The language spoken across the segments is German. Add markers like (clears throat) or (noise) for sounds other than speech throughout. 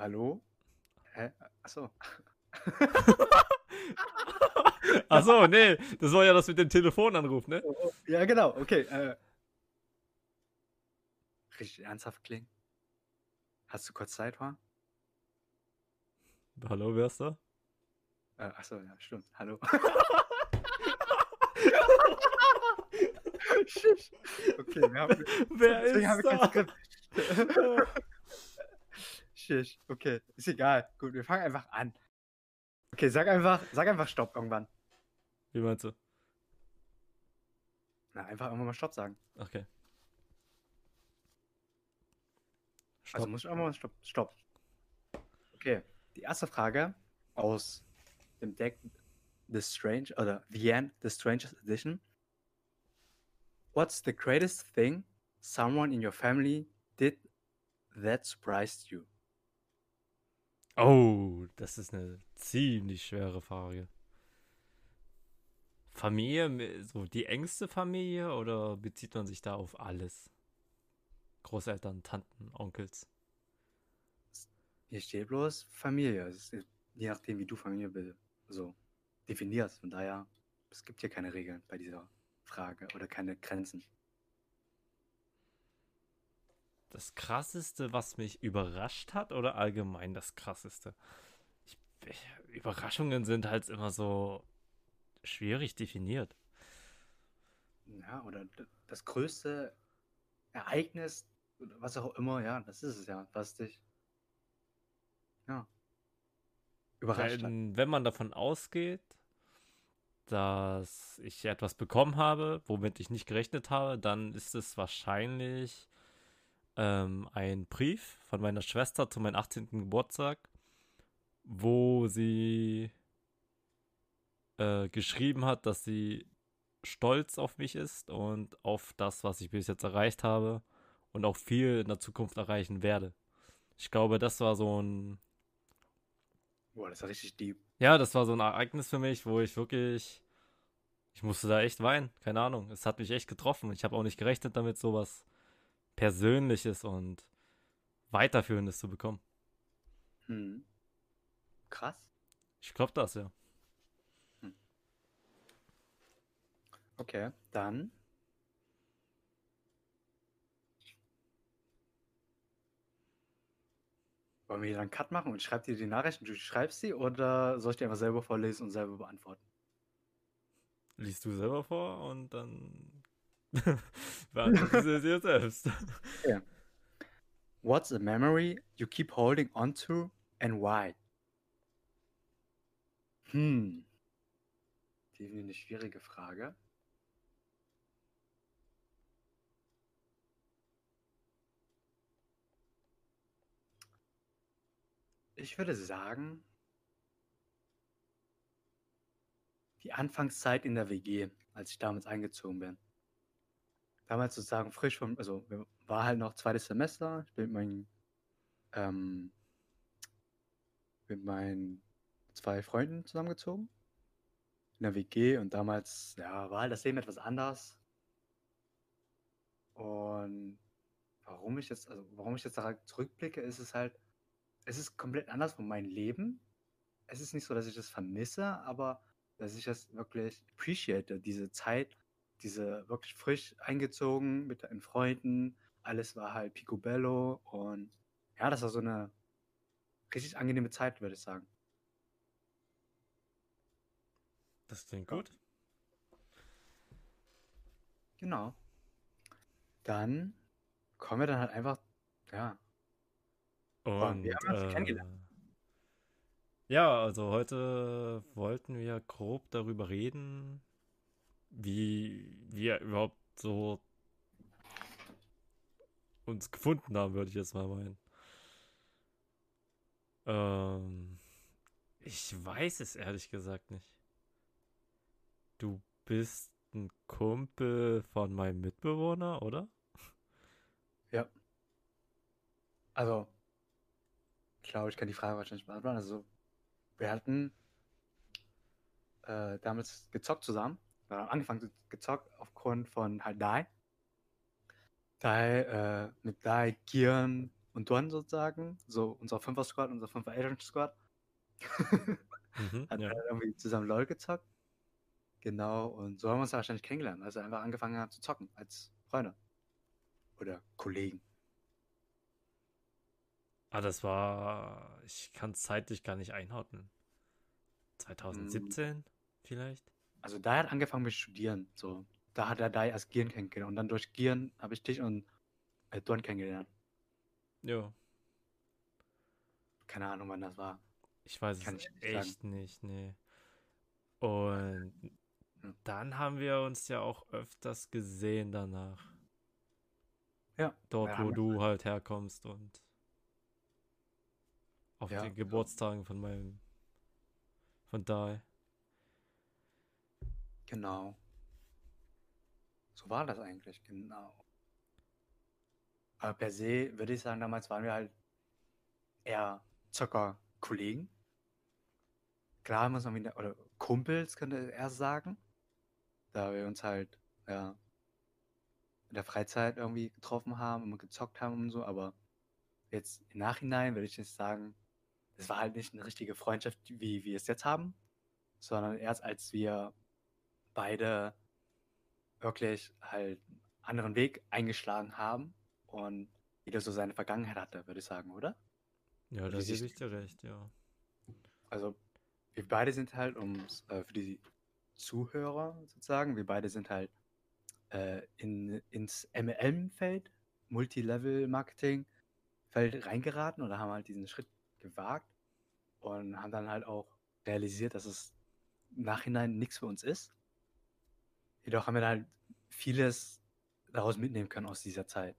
hallo? Hä? Achso. (laughs) Achso, nee, das war ja das mit dem Telefonanruf, ne? Ja, genau, okay. Äh. Richtig ernsthaft klingen. Hast du kurz Zeit, wa? Hallo, wer ist da? Äh, achso, ja, stimmt. Hallo. (laughs) Okay, wir haben, Wer ist kein da? (laughs) Shit, okay, ist egal. Gut, wir fangen einfach an. Okay, sag einfach, sag einfach Stopp irgendwann. Wie meinst du? Na, einfach irgendwann mal Stopp sagen. Okay. Also Stopp. muss ich auch mal Stopp. Stopp. Okay, die erste Frage aus dem Deck The Strange oder The End, The Strangest Edition. What's the greatest thing someone in your family did that surprised you? Oh, das ist eine ziemlich schwere Frage. Familie, mi- so die engste Familie oder bezieht man sich da auf alles? Großeltern, Tanten, Onkels. Hier steht bloß Familie. Ist je nachdem, wie du Familie be- so definierst. Von daher, es gibt hier keine Regeln bei dieser Frage oder keine Grenzen. Das krasseste, was mich überrascht hat oder allgemein das krasseste? Ich, Überraschungen sind halt immer so schwierig definiert. Ja, oder das größte Ereignis, was auch immer, ja, das ist es ja, was dich ja, überrascht. Wenn, wenn man davon ausgeht, dass ich etwas bekommen habe, womit ich nicht gerechnet habe, dann ist es wahrscheinlich ähm, ein Brief von meiner Schwester zu meinem 18. Geburtstag, wo sie äh, geschrieben hat, dass sie stolz auf mich ist und auf das, was ich bis jetzt erreicht habe und auch viel in der Zukunft erreichen werde. Ich glaube, das war so ein Boah, das ist richtig deep. ja, das war so ein Ereignis für mich, wo ich wirklich, ich musste da echt weinen. Keine Ahnung. Es hat mich echt getroffen. Ich habe auch nicht gerechnet damit, sowas Persönliches und Weiterführendes zu bekommen. Hm. Krass. Ich glaube das, ja. Okay, dann. Wollen wir hier einen Cut machen und ich schreibe dir die Nachrichten, du schreibst sie oder soll ich die einfach selber vorlesen und selber beantworten? Liest du selber vor und dann beantwortest du es dir selbst. (laughs) What's a memory you keep holding on to and why? Hm. Definitiv eine schwierige Frage. Ich würde sagen, die Anfangszeit in der WG, als ich damals eingezogen bin. Damals sozusagen frisch vom, also war halt noch zweites Semester. Ich bin mit meinen, ähm, mit meinen zwei Freunden zusammengezogen. In der WG und damals, ja, war halt das Leben etwas anders. Und warum ich jetzt, also warum ich jetzt daran zurückblicke, ist es halt, es ist komplett anders von meinem Leben. Es ist nicht so, dass ich das vermisse, aber dass ich das wirklich appreciate, diese Zeit, diese wirklich frisch eingezogen mit den Freunden. Alles war halt picobello und ja, das war so eine richtig angenehme Zeit, würde ich sagen. Das klingt gut. Genau. Dann kommen wir dann halt einfach, ja, Und wir haben uns kennengelernt. äh, ja, also heute wollten wir grob darüber reden, wie wir überhaupt so uns gefunden haben, würde ich jetzt mal meinen. Ähm, ich weiß es ehrlich gesagt nicht. Du bist ein Kumpel von meinem Mitbewohner, oder? (laughs) ja. Also, ich glaube, ich kann die Frage wahrscheinlich beantworten. Also, wir hatten äh, damals gezockt zusammen. Wir haben angefangen zu gezockt aufgrund von halt Dai. Dai, äh, mit Dai, Gieren und dann sozusagen, so unser Fünfer-Squad, unser Fünfer-Agent-Squad, Mhm, hat ja. halt irgendwie zusammen LOL gezockt. Genau, und so haben wir uns wahrscheinlich kennengelernt, als wir einfach angefangen haben zu zocken, als Freunde. Oder Kollegen. Ah, das war. Ich kann es zeitlich gar nicht einordnen. Hm, 2017 vielleicht? Also da hat angefangen mit Studieren. So, da hat er da erst Gieren kennengelernt. Und dann durch Gieren habe ich dich und äh, Don kennengelernt. Ja. Keine Ahnung, wann das war. Ich weiß Kann es ich nicht sagen. echt nicht, nee. Und Ja. dann haben wir uns ja auch öfters gesehen danach. Ja. Dort, Ja, wo du halt herkommst und auf Ja, den. Geburtstagen von meinem, von Dai. Genau. So war das eigentlich, genau. Aber per se würde ich sagen, damals waren wir halt eher Zocker-Kollegen. Klar muss man wieder, oder Kumpels könnte ich eher sagen. Da wir uns halt, ja, in der Freizeit irgendwie getroffen haben und gezockt haben und so, aber jetzt im Nachhinein würde ich nicht sagen, es war halt nicht eine richtige Freundschaft, wie wir es jetzt haben, sondern erst als wir beide wirklich halt einen anderen Weg eingeschlagen haben und jeder so seine Vergangenheit hatte, würde ich sagen, oder? Ja, da gebe ich dir recht, ja. Also wir beide sind halt, um äh, für die Zuhörer sozusagen, wir beide sind halt äh, in, ins MLM-Feld, Multilevel-Marketing-Feld reingeraten oder haben halt diesen Schritt gewagt und haben dann halt auch realisiert, dass es im Nachhinein nichts für uns ist. Jedoch haben wir dann halt vieles daraus mitnehmen können aus dieser Zeit.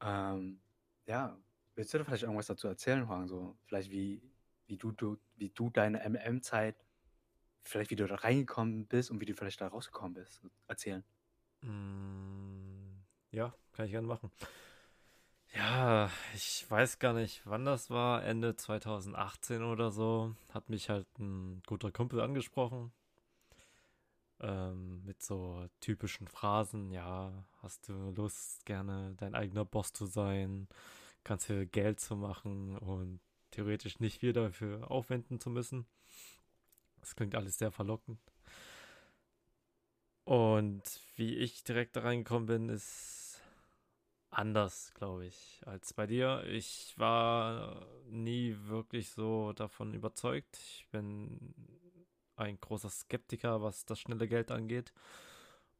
Ähm, ja, willst du da vielleicht irgendwas dazu erzählen, Huang? So, vielleicht wie, wie du, du, wie du deine MM-Zeit, vielleicht wie du da reingekommen bist und wie du vielleicht da rausgekommen bist, erzählen. Mm, ja, kann ich gerne machen. Ja, ich weiß gar nicht, wann das war, Ende 2018 oder so, hat mich halt ein guter Kumpel angesprochen. Ähm, mit so typischen Phrasen, ja, hast du Lust, gerne dein eigener Boss zu sein, kannst hier Geld zu machen und theoretisch nicht viel dafür aufwenden zu müssen. Das klingt alles sehr verlockend. Und wie ich direkt da reingekommen bin, ist anders, glaube ich, als bei dir. Ich war nie wirklich so davon überzeugt. Ich bin ein großer Skeptiker, was das schnelle Geld angeht.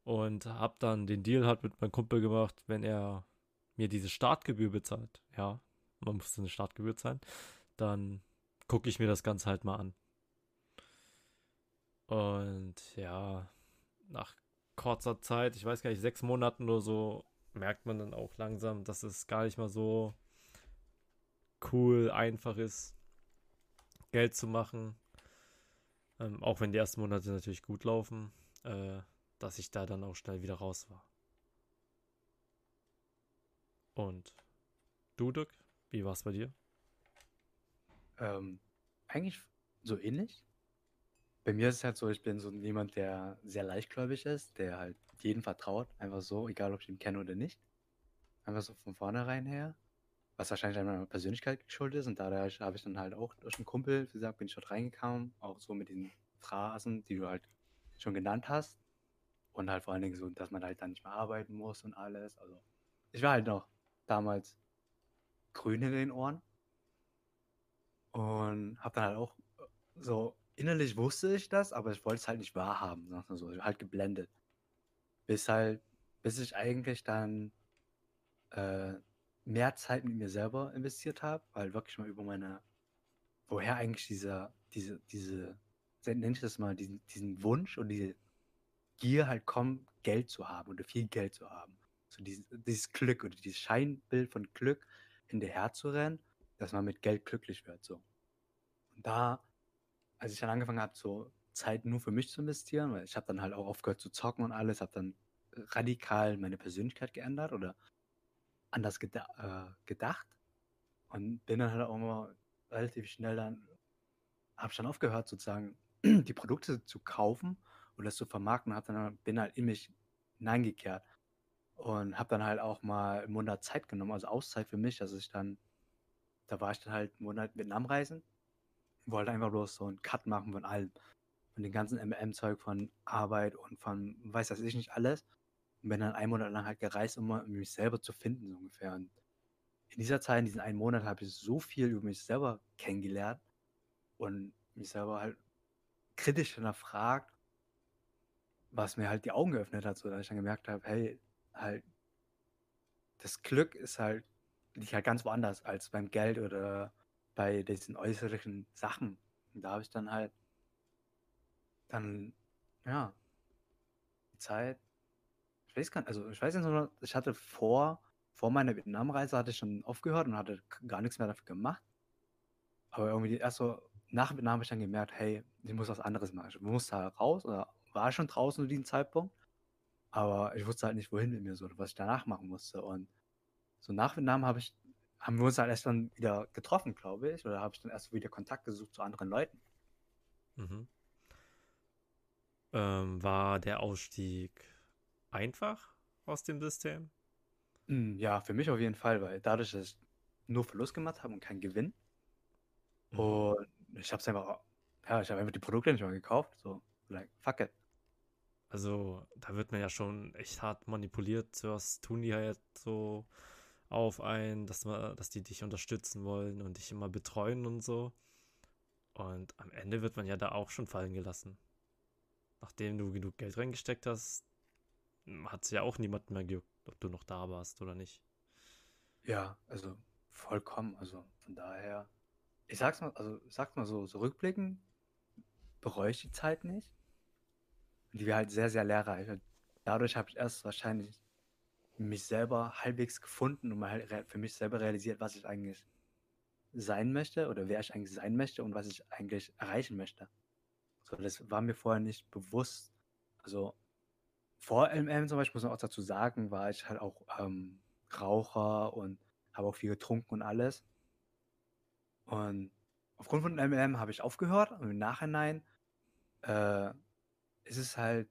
Und habe dann den Deal halt mit meinem Kumpel gemacht, wenn er mir diese Startgebühr bezahlt. Ja, man musste eine Startgebühr zahlen. Dann gucke ich mir das Ganze halt mal an. Und ja, nach kurzer Zeit, ich weiß gar nicht, sechs Monaten oder so, merkt man dann auch langsam, dass es gar nicht mal so cool, einfach ist, Geld zu machen. Ähm, auch wenn die ersten Monate natürlich gut laufen, äh, dass ich da dann auch schnell wieder raus war. Und du, Dirk, wie war es bei dir? Ähm, eigentlich so ähnlich. Bei mir ist es halt so, ich bin so jemand, der sehr leichtgläubig ist, der halt jedem vertraut, einfach so, egal ob ich ihn kenne oder nicht. Einfach so von vornherein her. Was wahrscheinlich an meiner Persönlichkeit geschuldet ist und dadurch habe ich dann halt auch durch einen Kumpel, wie gesagt, bin ich dort reingekommen, auch so mit den Phrasen, die du halt schon genannt hast. Und halt vor allen Dingen so, dass man halt dann nicht mehr arbeiten muss und alles. Also, ich war halt noch damals grün in den Ohren und habe dann halt auch so innerlich wusste ich das, aber ich wollte es halt nicht wahrhaben, wir so, halt geblendet. Bis halt, bis ich eigentlich dann äh, mehr Zeit mit mir selber investiert habe, weil wirklich mal über meine, woher eigentlich dieser, diese, diese, nenne ich das mal, diesen, diesen Wunsch und diese Gier halt kommt, Geld zu haben oder viel Geld zu haben. So dieses, dieses Glück oder dieses Scheinbild von Glück hinterher zu rennen, dass man mit Geld glücklich wird. So. Und da, als ich dann angefangen habe, so Zeit nur für mich zu investieren, weil ich habe dann halt auch aufgehört zu zocken und alles, habe dann radikal meine Persönlichkeit geändert oder anders geda äh, gedacht und bin dann halt auch mal relativ schnell dann, habe ich dann aufgehört sozusagen (clears throat) die Produkte zu kaufen oder das zu vermarkten, hab dann bin halt in mich hineingekehrt und habe dann halt auch mal einen Monat Zeit genommen, also Auszeit für mich, dass ich dann da war ich dann halt 'n Monat Vietnam reisen, wollte einfach bloß so 'n Cut machen von allem, von dem ganzen MLM-Zeug, von Arbeit und von weiß was ich nicht alles und bin dann einen Monat lang halt gereist, um mich selber zu finden so ungefähr. Und in dieser Zeit, in diesen einen Monat habe ich so viel über mich selber kennengelernt und mich selber halt kritisch hinterfragt, was mir halt die Augen geöffnet hat, so dass ich dann gemerkt habe: „Hey, halt das Glück ist halt liegt halt ganz woanders als beim Geld oder bei diesen äußerlichen Sachen.“ Und da habe ich dann halt dann, ja die Zeit weiß gar nicht also, ich weiß noch, ich hatte vor vor meiner Vietnamreise hatte ich schon aufgehört und hatte gar nix mehr dafür gemacht. Aber irgendwie erst so nach Vietnam habe ich dann gemerkt: „Hey, ich muss was anderes machen.“ Ich musste halt raus oder war schon draußen zu diesem Zeitpunkt, aber ich wusste halt nicht, wohin mit mir so was ich danach machen musste. Und so nach Vietnam habe ich haben wir uns halt erst dann wieder getroffen, glaube ich, oder habe ich dann erst wieder Kontakt gesucht zu anderen Leuten. Mhm. Ähm, war der Ausstieg einfach aus dem System? Hm, ja, für mich auf jeden Fall, weil dadurch, dass ich nur Verlust gemacht habe und keinen Gewinn Mhm. und ich habe es einfach ja, ich habe einfach die Produkte nicht mehr gekauft, so like fuck it. Also, da wird man ja schon echt hart manipuliert. Zuerst tun die halt so auf einen, dass man dass die dich unterstützen wollen und dich immer betreuen und so. Und am Ende wird man ja da auch schon fallen gelassen. Nachdem du genug Geld reingesteckt hast, hm, hat's ja auch niemand mehr gejuckt, ob du noch da warst oder nicht. Ja, also vollkommen. Also von daher, ich sag's mal, also sag's mal so, so rückblickend bereue ich die Zeit nicht. Die war halt sehr, sehr lehrreich. Und dadurch habe ich erst wahrscheinlich mich selber halbwegs gefunden und mal halt für mich selber realisiert, was ich eigentlich sein möchte oder wer ich eigentlich sein möchte und was ich eigentlich erreichen möchte. So, das war mir vorher nicht bewusst. Also vor LM zum Beispiel, muss man auch dazu sagen, war ich halt auch ähm, Raucher und habe auch viel getrunken und alles. Und aufgrund von MLM habe ich aufgehört und im Nachhinein äh, ist es halt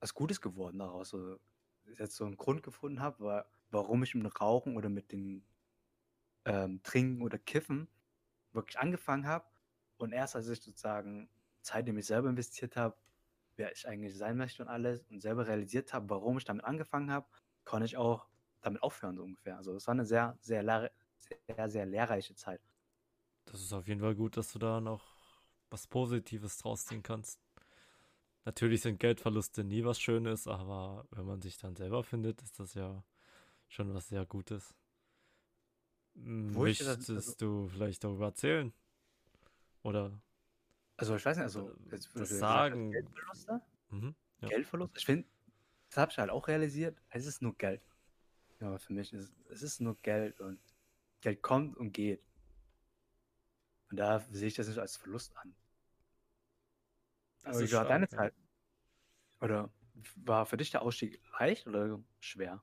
was Gutes geworden daraus. So, dass ich jetzt so einen Grund gefunden habe, wa warum ich mit dem Rauchen oder mit dem ähm, Trinken oder Kiffen wirklich angefangen habe. Und erst als ich sozusagen Zeit in mich selber investiert habe, wer ich eigentlich sein möchte und alles und selber realisiert habe, warum ich damit angefangen habe, konnte ich auch damit aufhören, so ungefähr. Also es war eine sehr, sehr, lehr sehr, sehr lehrreiche Zeit. Das ist auf jeden Fall gut, dass du da noch was Positives draus ziehen kannst. Natürlich sind Geldverluste nie was Schönes, aber wenn man sich dann selber findet, ist das ja schon was sehr Gutes. Wo ich das, also, Möchtest du vielleicht darüber erzählen? Oder also ich weiß nicht, äh, also jetzt, wo du das gesagt sagen? Geldverluste, Mhm, ja. Geldverlust, ich finde, das habe ich halt auch realisiert, es ist nur Geld. Ja, für mich ist es ist nur Geld und Geld kommt und geht. Und da sehe ich das nicht als Verlust an. Das Aber wie war deine ja. Zeit? Oder war für dich der Ausstieg leicht oder schwer?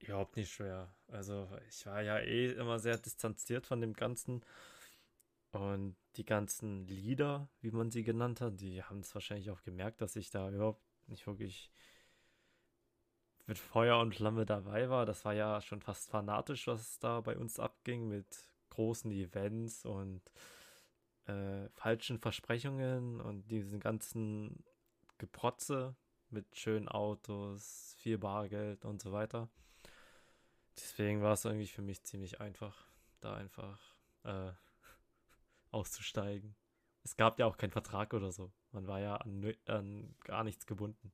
Überhaupt nicht schwer. Also ich war ja eh immer sehr distanziert von dem Ganzen. Und die ganzen Lieder, wie man sie genannt hat, die haben es wahrscheinlich auch gemerkt, dass ich da überhaupt nicht wirklich mit Feuer und Flamme dabei war. Das war ja schon fast fanatisch, was da bei uns abging mit großen Events und äh, falschen Versprechungen und diesen ganzen Geprotze mit schönen Autos, viel Bargeld und so weiter. Deswegen war es irgendwie für mich ziemlich einfach, da einfach äh, auszusteigen. Es gab ja auch keinen Vertrag oder so. Man war ja an, an gar nichts gebunden.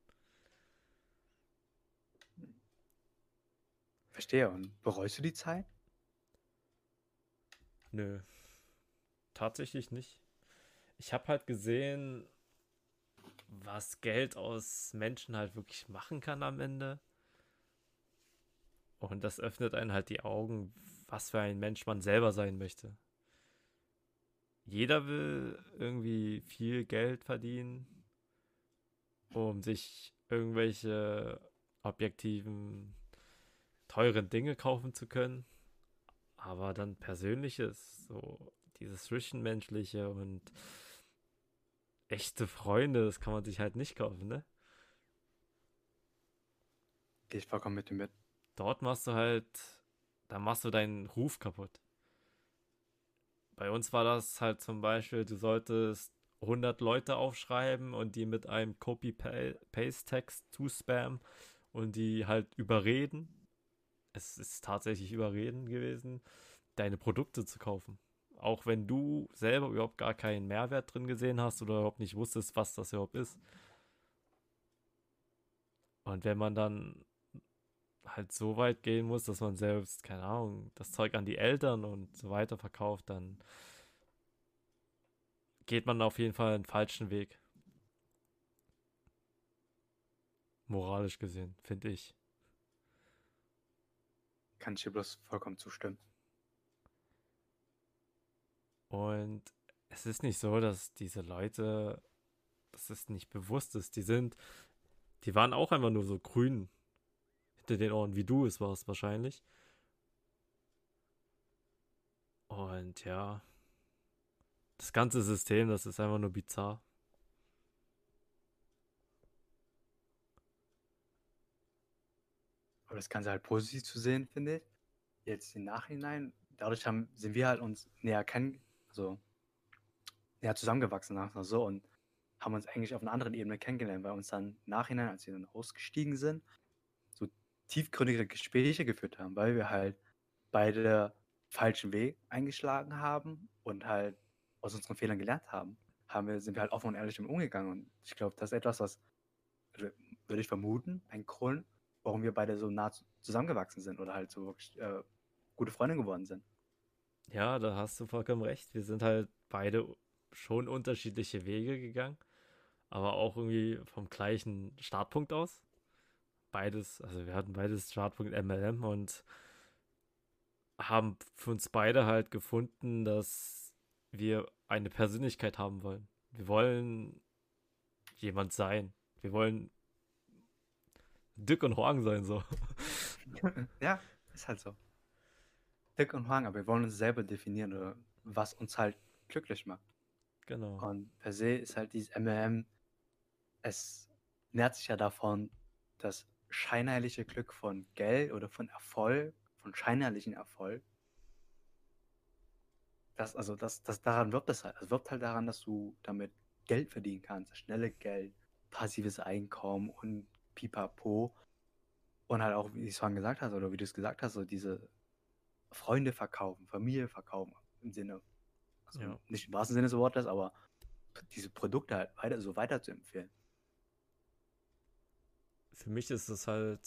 Verstehe. Und bereust du die Zeit? Nö, tatsächlich nicht. Ich habe halt gesehen, was Geld aus Menschen halt wirklich machen kann am Ende. Und das öffnet einen halt die Augen, was für ein Mensch man selber sein möchte. Jeder will irgendwie viel Geld verdienen, um sich irgendwelche objektiven, teuren Dinge kaufen zu können. Aber dann Persönliches, so dieses Zwischenmenschliche und echte Freunde, das kann man sich halt nicht kaufen, ne? Gehe ich vollkommen mit dir mit. Dort machst du halt, da machst du deinen Ruf kaputt. Bei uns war das halt zum Beispiel, du solltest 100 Leute aufschreiben und die mit einem Copy-Paste-Text zuspammen und die halt überreden. Es ist tatsächlich überreden gewesen, deine Produkte zu kaufen. Auch wenn du selber überhaupt gar keinen Mehrwert drin gesehen hast oder überhaupt nicht wusstest, was das überhaupt ist. Und wenn man dann halt so weit gehen muss, dass man selbst, keine Ahnung, das Zeug an die Eltern und so weiter verkauft, dann geht man auf jeden Fall einen falschen Weg. Moralisch gesehen, finde ich. Kann ich dir bloß vollkommen zustimmen. Und es ist nicht so, dass diese Leute, dass es nicht bewusst ist. Die sind, die waren auch einfach nur so grün hinter den Ohren, wie du es warst wahrscheinlich. Und ja, das ganze System, das ist einfach nur bizarr. Aber das Ganze halt positiv zu sehen, finde ich. Jetzt im Nachhinein, dadurch haben, sind wir halt uns näher kennen, also näher zusammengewachsen, sagen so, und haben uns eigentlich auf einer anderen Ebene kennengelernt, weil uns dann im Nachhinein, als wir dann ausgestiegen sind, tiefgründige Gespräche geführt haben, weil wir halt beide falschen Weg eingeschlagen haben und halt aus unseren Fehlern gelernt haben, haben wir, sind wir halt offen und ehrlich damit umgegangen. Und ich glaube, das ist etwas, was, also, würde ich vermuten, ein Grund, warum wir beide so nah zusammengewachsen sind oder halt so wirklich äh, gute Freunde geworden sind. Ja, da hast du vollkommen recht. Wir sind halt beide schon unterschiedliche Wege gegangen, aber auch irgendwie vom gleichen Startpunkt aus. Beides, also wir hatten beides Startpunkt MLM und haben für uns beide halt gefunden, dass wir eine Persönlichkeit haben wollen. Wir wollen jemand sein. Wir wollen Dick und Horn sein, so. (laughs) ja, ist halt so. Dick und Hang, aber wir wollen uns selber definieren, oder was uns halt glücklich macht. Genau. Und per se ist halt dieses MLM, es nährt sich ja davon, das scheinheilige Glück von Geld oder von Erfolg, von scheinheilichen Erfolg. Das, also das, das daran wirbt es halt. Es wirbt halt daran, dass du damit Geld verdienen kannst, schnelle Geld, passives Einkommen und pipapo. Und halt auch, wie ich es vorhin gesagt habe, oder wie du es gesagt hast, so diese Freunde verkaufen, Familie verkaufen, im Sinne, also ja. nicht im wahrsten Sinne des Wortes, aber diese Produkte halt weiter, so weiter zu empfehlen. Für mich ist es halt,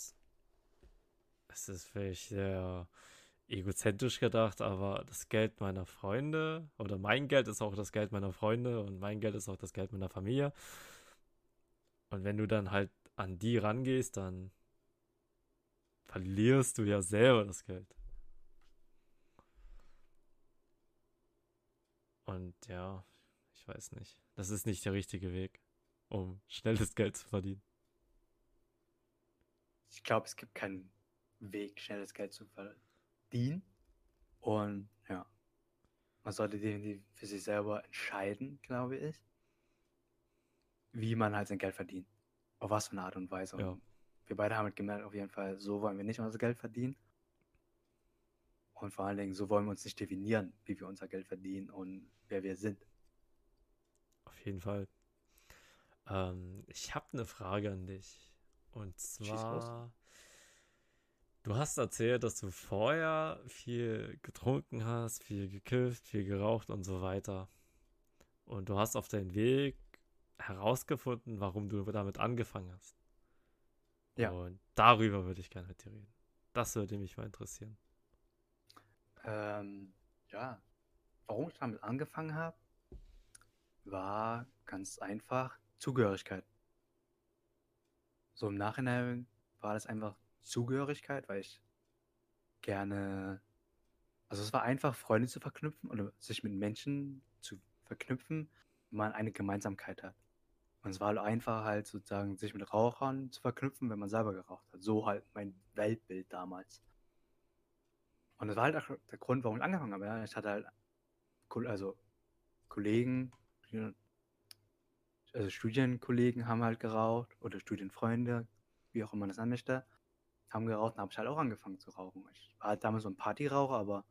es ist vielleicht sehr egozentrisch gedacht, aber das Geld meiner Freunde oder mein Geld ist auch das Geld meiner Freunde und mein Geld ist auch das Geld meiner Familie. Und wenn du dann halt an die rangehst, dann verlierst du ja selber das Geld. Und ja, ich weiß nicht. Das ist nicht der richtige Weg, um schnelles Geld zu verdienen. Ich glaube, es gibt keinen Weg, schnelles Geld zu verdienen. Und ja, man sollte definitiv für sich selber entscheiden, glaube ich, wie man halt sein Geld verdient. Auf was für eine Art und Weise. Ja. wir beide haben halt gemerkt, auf jeden Fall, so wollen wir nicht unser Geld verdienen. Und vor allen Dingen, so wollen wir uns nicht definieren, wie wir unser Geld verdienen und wer wir sind. Auf jeden Fall. Ähm, ich habe eine Frage an dich. Und zwar, du hast erzählt, dass du vorher viel getrunken hast, viel gekifft, viel geraucht und so weiter. Und du hast auf deinem Weg herausgefunden, warum du damit angefangen hast. Ja. Und darüber würde ich gerne mit dir reden. Das würde mich mal interessieren. Ähm, ja, warum ich damit angefangen habe, war ganz einfach Zugehörigkeit. So im Nachhinein war das einfach Zugehörigkeit, weil ich gerne, also es war einfach, Freunde zu verknüpfen oder sich mit Menschen zu verknüpfen, wenn man eine Gemeinsamkeit hat. Und es war halt einfach halt sozusagen, sich mit Rauchern zu verknüpfen, wenn man selber geraucht hat. So halt mein Weltbild damals. Und das war halt auch der Grund, warum ich angefangen habe. Ich hatte halt also Kollegen, also Studienkollegen haben halt geraucht oder Studienfreunde, wie auch immer man das nennen möchte. haben geraucht und habe ich halt auch angefangen zu rauchen. Ich war halt damals so ein Partyraucher, aber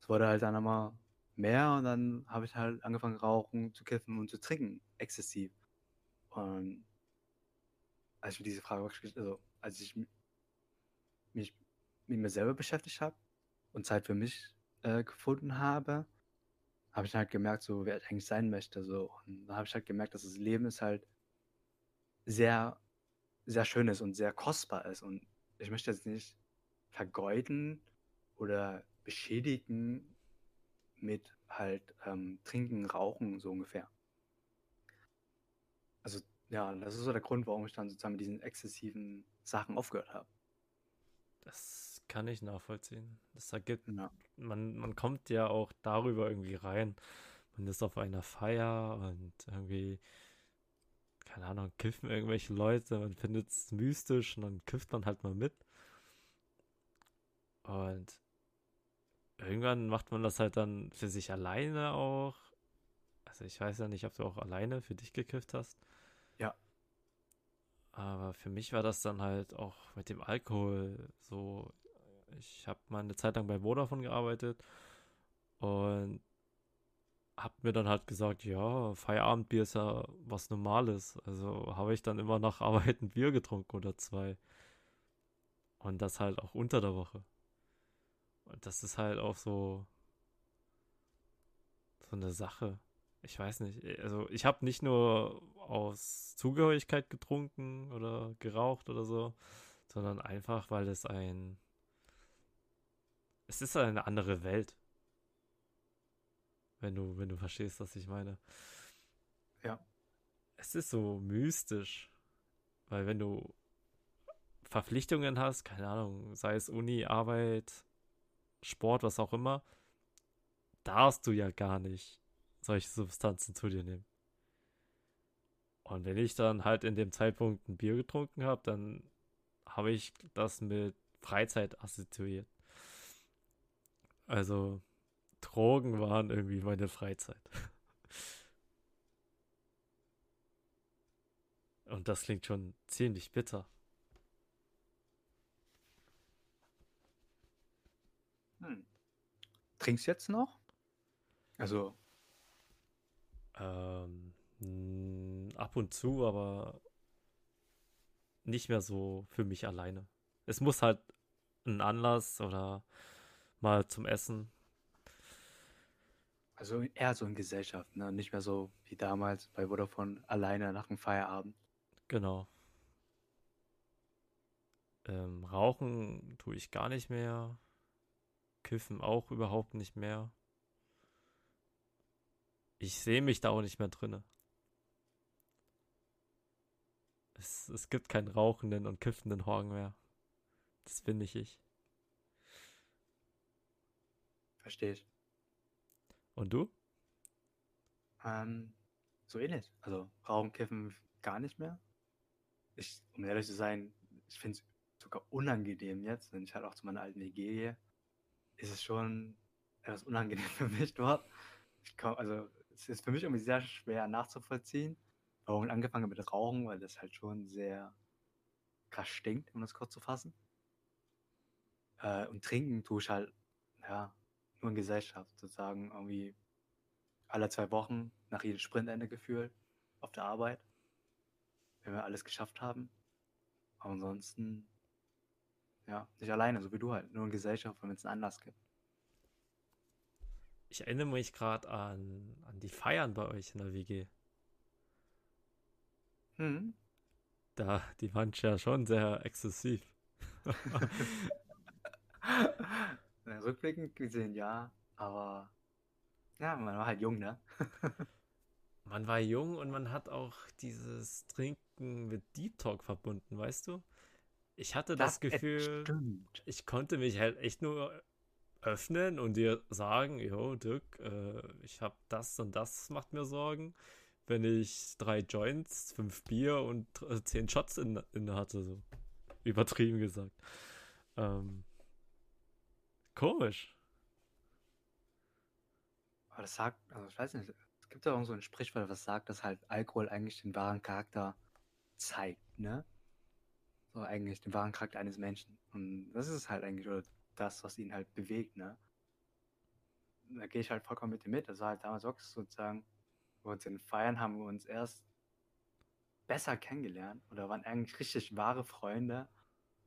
es wurde halt dann immer mehr und dann habe ich halt angefangen rauchen, zu kiffen und zu trinken, exzessiv. Und als ich mir diese Frage also als ich mich mit mir selber beschäftigt habe und Zeit für mich äh, gefunden habe, habe ich halt gemerkt, so wer ich eigentlich sein möchte. So. Und da habe ich halt gemerkt, dass das Leben ist halt sehr, sehr schön ist und sehr kostbar ist. Und ich möchte jetzt nicht vergeuden oder beschädigen mit halt ähm, Trinken, Rauchen, so ungefähr. Also ja, das ist so der Grund, warum ich dann sozusagen mit diesen exzessiven Sachen aufgehört habe. Das kann ich nachvollziehen. Das ergibt, ja. man, man kommt ja auch darüber irgendwie rein. Man ist auf einer Feier und irgendwie, keine Ahnung, kiffen irgendwelche Leute, man findet es mystisch und dann kifft man halt mal mit. Und irgendwann macht man das halt dann für sich alleine auch. Also ich weiß ja nicht, ob du auch alleine für dich gekifft hast. Ja. Aber für mich war das dann halt auch mit dem Alkohol so. Ich habe mal eine Zeit lang bei Vodafone gearbeitet und habe mir dann halt gesagt, ja, Feierabendbier ist ja was Normales. Also habe ich dann immer nach Arbeit ein Bier getrunken oder zwei. Und das halt auch unter der Woche. Und das ist halt auch so so eine Sache. Ich weiß nicht. Also ich habe nicht nur aus Zugehörigkeit getrunken oder geraucht oder so, sondern einfach, weil es ein es ist eine andere Welt. Wenn du, wenn du verstehst, was ich meine. Ja. Es ist so mystisch. Weil wenn du Verpflichtungen hast, keine Ahnung, sei es Uni, Arbeit, Sport, was auch immer, darfst du ja gar nicht solche Substanzen zu dir nehmen. Und wenn ich dann halt in dem Zeitpunkt ein Bier getrunken habe, dann habe ich das mit Freizeit assoziiert. Also Drogen waren irgendwie meine Freizeit. (laughs) Und das klingt schon ziemlich bitter. Hm. Trinkst jetzt noch? Also. Ähm, ab und zu, aber nicht mehr so für mich alleine. Es muss halt ein Anlass oder mal zum Essen. Also eher so in Gesellschaft, ne? Nicht mehr so wie damals bei Vodafone alleine nach dem Feierabend. Genau. Ähm, rauchen tue ich gar nicht mehr. Kiffen auch überhaupt nicht mehr. Ich sehe mich da auch nicht mehr drinne. Es, es gibt keinen rauchenden und kiffenden Horn mehr. Das bin nicht ich. Verstehe ich. Und du? Ähm, so ähnlich. Also Rauchen, Kiffen gar nicht mehr. Ich, um ehrlich zu sein, ich finde es sogar unangenehm jetzt, wenn ich halt auch zu meiner alten WG gehe ist es schon etwas unangenehm (laughs) für mich dort. Komm, also es ist für mich irgendwie sehr schwer nachzuvollziehen, warum ich angefangen habe mit Rauchen, weil das halt schon sehr krass stinkt, um das kurz zu fassen. Äh, und trinken tue ich halt, ja, in Gesellschaft, sozusagen irgendwie alle zwei Wochen nach jedem Sprintende gefühlt auf der Arbeit, wenn wir alles geschafft haben. Aber ansonsten ja, nicht alleine, so wie du halt, nur in Gesellschaft, wenn es einen Anlass gibt. Ich erinnere mich gerade an, an die Feiern bei euch in der WG. Hm. Da, die waren ja schon sehr exzessiv. (laughs) (laughs) Rückblickend gesehen ja, aber ja, man war halt jung, ne? (laughs) man war jung und man hat auch dieses Trinken mit Deep Talk verbunden, weißt du? Ich hatte das, das Gefühl, stimmt. ich konnte mich halt echt nur öffnen und dir sagen, jo, Dirk, äh, ich habe das und das macht mir Sorgen, wenn ich drei Joints, fünf Bier und äh, zehn Shots in, in hatte, so übertrieben gesagt. Ähm, komisch. Aber das sagt, also ich weiß nicht, es gibt ja auch so ein Sprichwort, was sagt, dass halt Alkohol eigentlich den wahren Charakter zeigt, ne? so eigentlich den wahren Charakter eines Menschen. Und das ist halt eigentlich oder das, was ihn halt bewegt, ne? Da gehe ich halt vollkommen mit ihm mit. Das war halt damals auch sozusagen, wo wir uns in Feiern haben wir uns erst besser kennengelernt oder waren eigentlich richtig wahre Freunde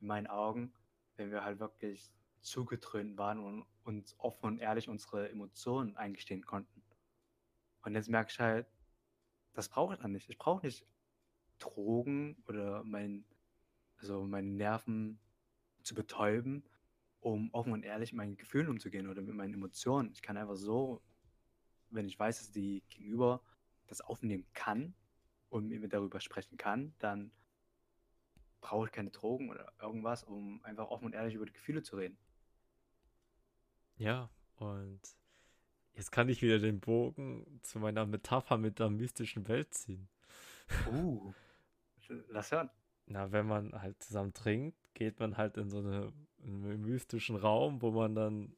in meinen Augen, wenn wir halt wirklich zugetrönt waren und uns offen und ehrlich unsere Emotionen eingestehen konnten. Und jetzt merke ich halt, das brauche ich dann nicht. Ich brauche nicht Drogen oder mein, also meine Nerven zu betäuben, um offen und ehrlich mit meinen Gefühlen umzugehen oder mit meinen Emotionen. Ich kann einfach so, wenn ich weiß, dass die Gegenüber das aufnehmen kann und mit mir darüber sprechen kann, dann brauche ich keine Drogen oder irgendwas, um einfach offen und ehrlich über die Gefühle zu reden. Ja, und jetzt kann ich wieder den Bogen zu meiner Metapher mit der mystischen Welt ziehen. Uh, lass hören. Na, wenn man halt zusammen trinkt, geht man halt in so eine, in einen mystischen Raum, wo man dann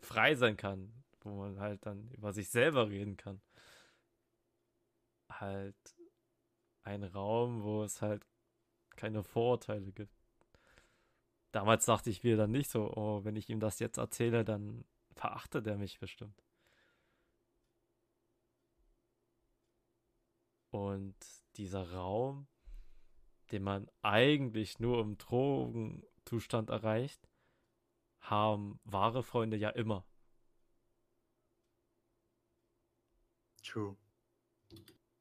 frei sein kann, wo man halt dann über sich selber reden kann. Halt ein Raum, wo es halt keine Vorurteile gibt. Damals dachte ich mir dann nicht so, oh, wenn ich ihm das jetzt erzähle, dann verachtet er mich bestimmt. Und dieser Raum, den man eigentlich nur im Drogenzustand erreicht, haben wahre Freunde ja immer. True.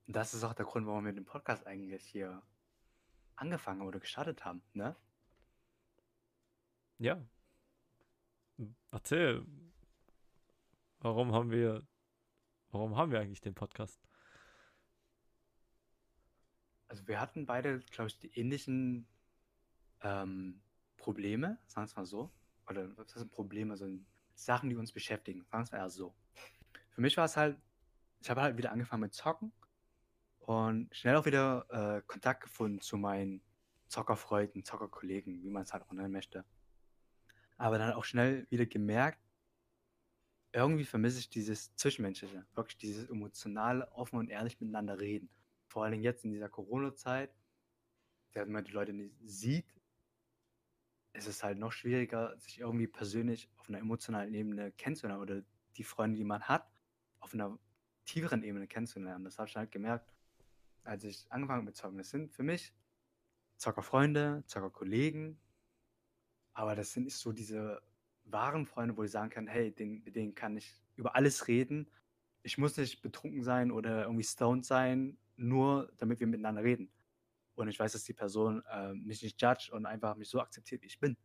Das ist auch der Grund, warum wir den Podcast eigentlich hier angefangen oder gestartet haben, ne? Ja. Erzähl, warum haben wir, warum haben wir eigentlich den Podcast? Also wir hatten beide, glaube ich, die ähnlichen ähm, Probleme, sagen wir es mal so. Oder was sind Probleme? Also Sachen, die uns beschäftigen, sagen wir es mal eher so. Für mich war es halt, ich habe halt wieder angefangen mit Zocken und schnell auch wieder äh, Kontakt gefunden zu meinen Zockerfreunden, Zockerkollegen, wie man es halt auch nennen möchte. Aber dann auch schnell wieder gemerkt, irgendwie vermisse ich dieses Zwischenmenschliche, wirklich dieses emotionale, offen und ehrlich miteinander reden. Vor allem jetzt in dieser Corona-Zeit, wenn man die Leute nicht sieht, ist es halt noch schwieriger, sich irgendwie persönlich auf einer emotionalen Ebene kennenzulernen oder die Freunde, die man hat, auf einer tieferen Ebene kennenzulernen. Das habe ich halt gemerkt, als ich angefangen mit Zocken. Das sind für mich Zockerfreunde, Zockerkollegen, aber das sind nicht so diese wahren Freunde, wo ich sagen kann, hey, den, denen kann ich über alles reden. Ich muss nicht betrunken sein oder irgendwie stoned sein, nur damit wir miteinander reden. Und ich weiß, dass die Person äh, mich nicht judgt und einfach mich so akzeptiert, wie ich bin.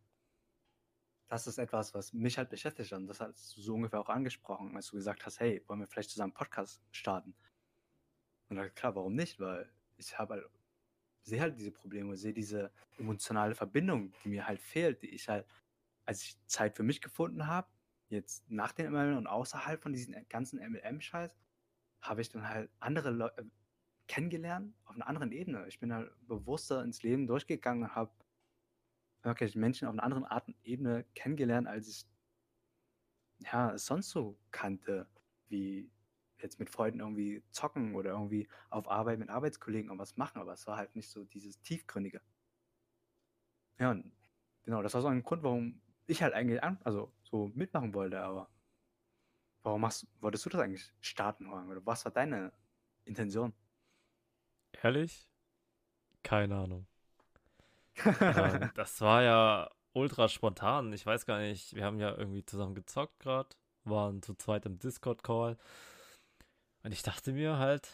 Das ist etwas, was mich halt beschäftigt und das hast du so ungefähr auch angesprochen, als du gesagt hast, hey, wollen wir vielleicht zusammen einen Podcast starten? Und dann, klar, warum nicht? Weil ich habe halt, sehe halt diese Probleme, sehe diese emotionale Verbindung, die mir halt fehlt, die ich halt, als ich Zeit für mich gefunden habe, jetzt nach dem MLM und außerhalb von diesem ganzen MLM-Scheiß, habe ich dann halt andere Leute äh, kennengelernt auf einer anderen Ebene. Ich bin halt bewusster ins Leben durchgegangen und habe wirklich Menschen auf einer anderen Art und Ebene kennengelernt, als ich ja, es sonst so kannte, wie jetzt mit Freunden irgendwie zocken oder irgendwie auf Arbeit mit Arbeitskollegen irgendwas machen, aber es war halt nicht so dieses Tiefgründige. Ja, und genau, das war so ein Grund, warum ich halt eigentlich an, also so mitmachen wollte, aber warum machst, wolltest du das eigentlich starten oder was war deine Intention? Ehrlich? Keine Ahnung. ähm, (laughs) das war ja ultra spontan. Ich weiß gar nicht, wir haben ja irgendwie zusammen gezockt gerade, waren zu zweit im Discord-Call und ich dachte mir halt,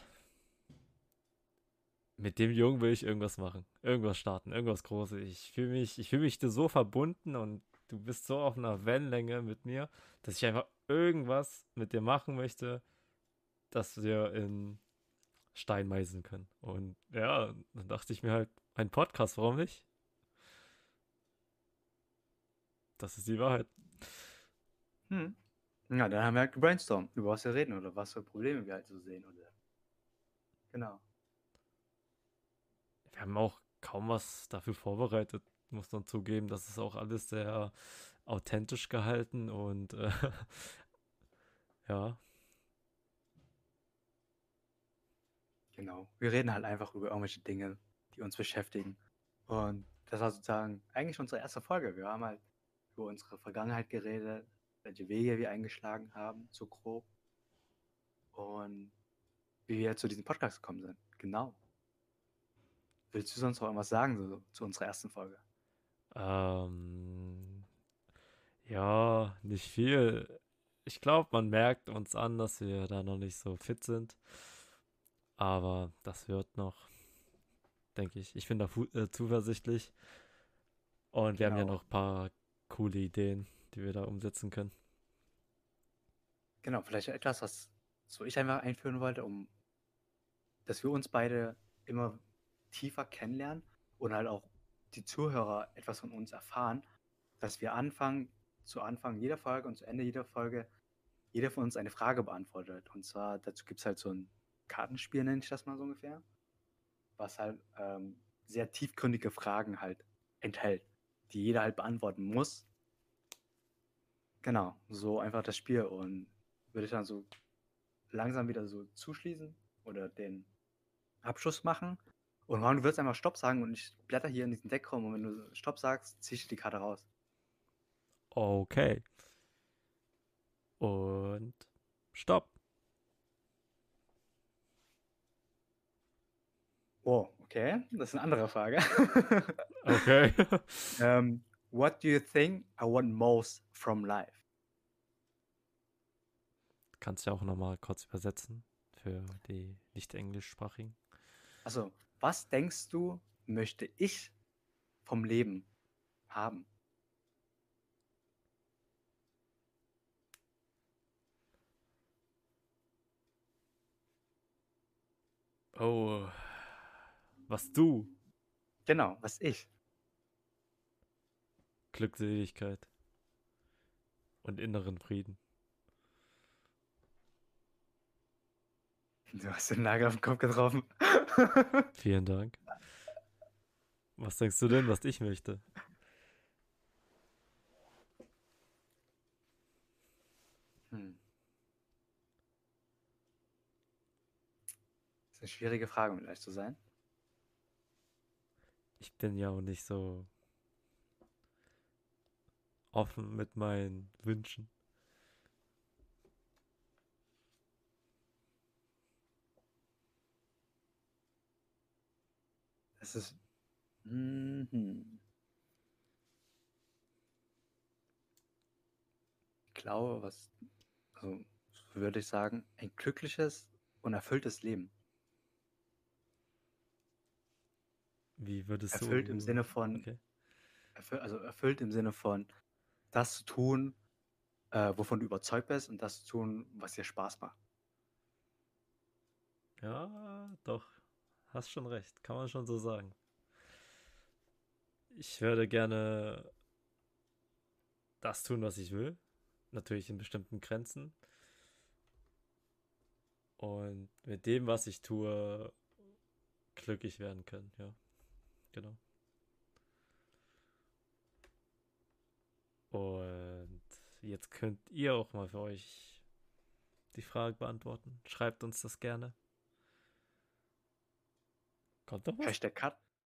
mit dem Jungen will ich irgendwas machen, irgendwas starten, irgendwas Großes. Ich fühle mich, ich fühle mich so verbunden und du bist so auf einer Wellenlänge mit mir, dass ich einfach irgendwas mit dir machen möchte, dass wir in Stein meisen können. Und ja, dann dachte ich mir halt, ein Podcast, warum nicht? Das ist die Wahrheit. Hm. Ja, dann haben wir halt gebrainstormt, über was wir reden oder was für Probleme wir halt so sehen. Oder... Genau. Wir haben auch kaum was dafür vorbereitet, muss man zugeben. Das ist auch alles sehr authentisch gehalten und äh, (laughs) ja. Genau. Wir reden halt einfach über irgendwelche Dinge, die uns beschäftigen. Und das war sozusagen eigentlich unsere erste Folge. Wir haben halt über unsere Vergangenheit geredet, welche Wege wir eingeschlagen haben, so grob. Und wie wir zu diesem Podcast gekommen sind. Genau. Willst du sonst noch irgendwas sagen so, zu unserer ersten Folge? Ähm, ja, nicht viel. Ich glaube, man merkt uns an, dass wir da noch nicht so fit sind. Aber das wird noch, denke ich. Ich bin da äh, zuversichtlich. Und wir genau. haben ja genau. noch ein paar coole Ideen, die wir da umsetzen können. Genau, vielleicht etwas, was so ich einfach einführen wollte, um dass wir uns beide immer tiefer kennenlernen und halt auch die Zuhörer etwas von uns erfahren, dass wir anfangen, zu Anfang jeder Folge und zu Ende jeder Folge jeder von uns eine Frage beantwortet. Und zwar dazu gibt es halt so ein Kartenspiel, nenne ich das mal so ungefähr, was halt ähm, sehr tiefgründige Fragen halt enthält, die jeder halt beantworten muss. Genau, so einfach das Spiel und würde ich dann so langsam wieder so zuschließen oder den Abschluss machen. Und Ron, du wirst einfach Stopp sagen und ich blätter hier in diesen Deck rum und wenn du Stopp sagst, ziehe ich die Karte raus. Okay. Und Stopp. Oh, okay. Das ist eine andere Frage. okay. (laughs) ähm, what do you think I want most from life? Kannst du auch nochmal kurz übersetzen für die nicht englischsprachigen? Also, was denkst du, möchte ich vom Leben haben? Oh, was du? Genau, was ich. Glückseligkeit und inneren Frieden. Du hast den Nagel auf den Kopf getroffen. (laughs) Vielen Dank. Was denkst du denn, was ich möchte? Hm. Das ist eine schwierige Frage, um ehrlich zu sein. Ich bin ja auch nicht so offen mit meinen Wünschen. Es ist. Mhm. Ich glaube, was. Also, würde ich sagen, ein glückliches und erfülltes Leben. Wie würdest du. Erfüllt im Sinne von. Okay. Erfüll, also erfüllt im Sinne von, das zu tun, äh, wovon du überzeugt bist und das zu tun, was dir Spaß macht. Ja, doch. Hast schon recht, kann man schon so sagen. Ich würde gerne das tun, was ich will. Natürlich in bestimmten Grenzen. Und mit dem, was ich tue, glücklich werden können, ja. Genau. Und jetzt könnt ihr auch mal für euch die Frage beantworten. Schreibt uns das gerne. Kommt doch was? Hashtag Cut.